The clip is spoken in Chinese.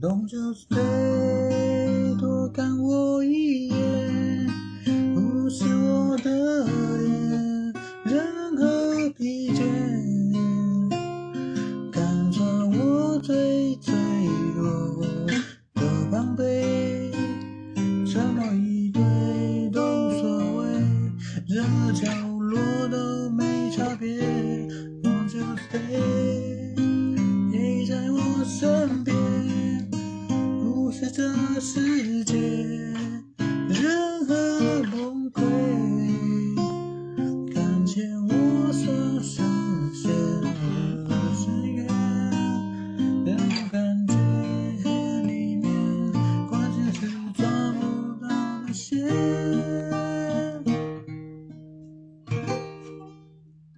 Don't you stay，多看我一眼，无视我的脸，任何疲倦，看着我最脆弱的防备，什么一堆都无所谓，任何角落都没差别。Don't you stay，陪在我身边。在这世界，任何崩溃，看见我所实现的誓言，那感觉，里面，关键是抓不到那些。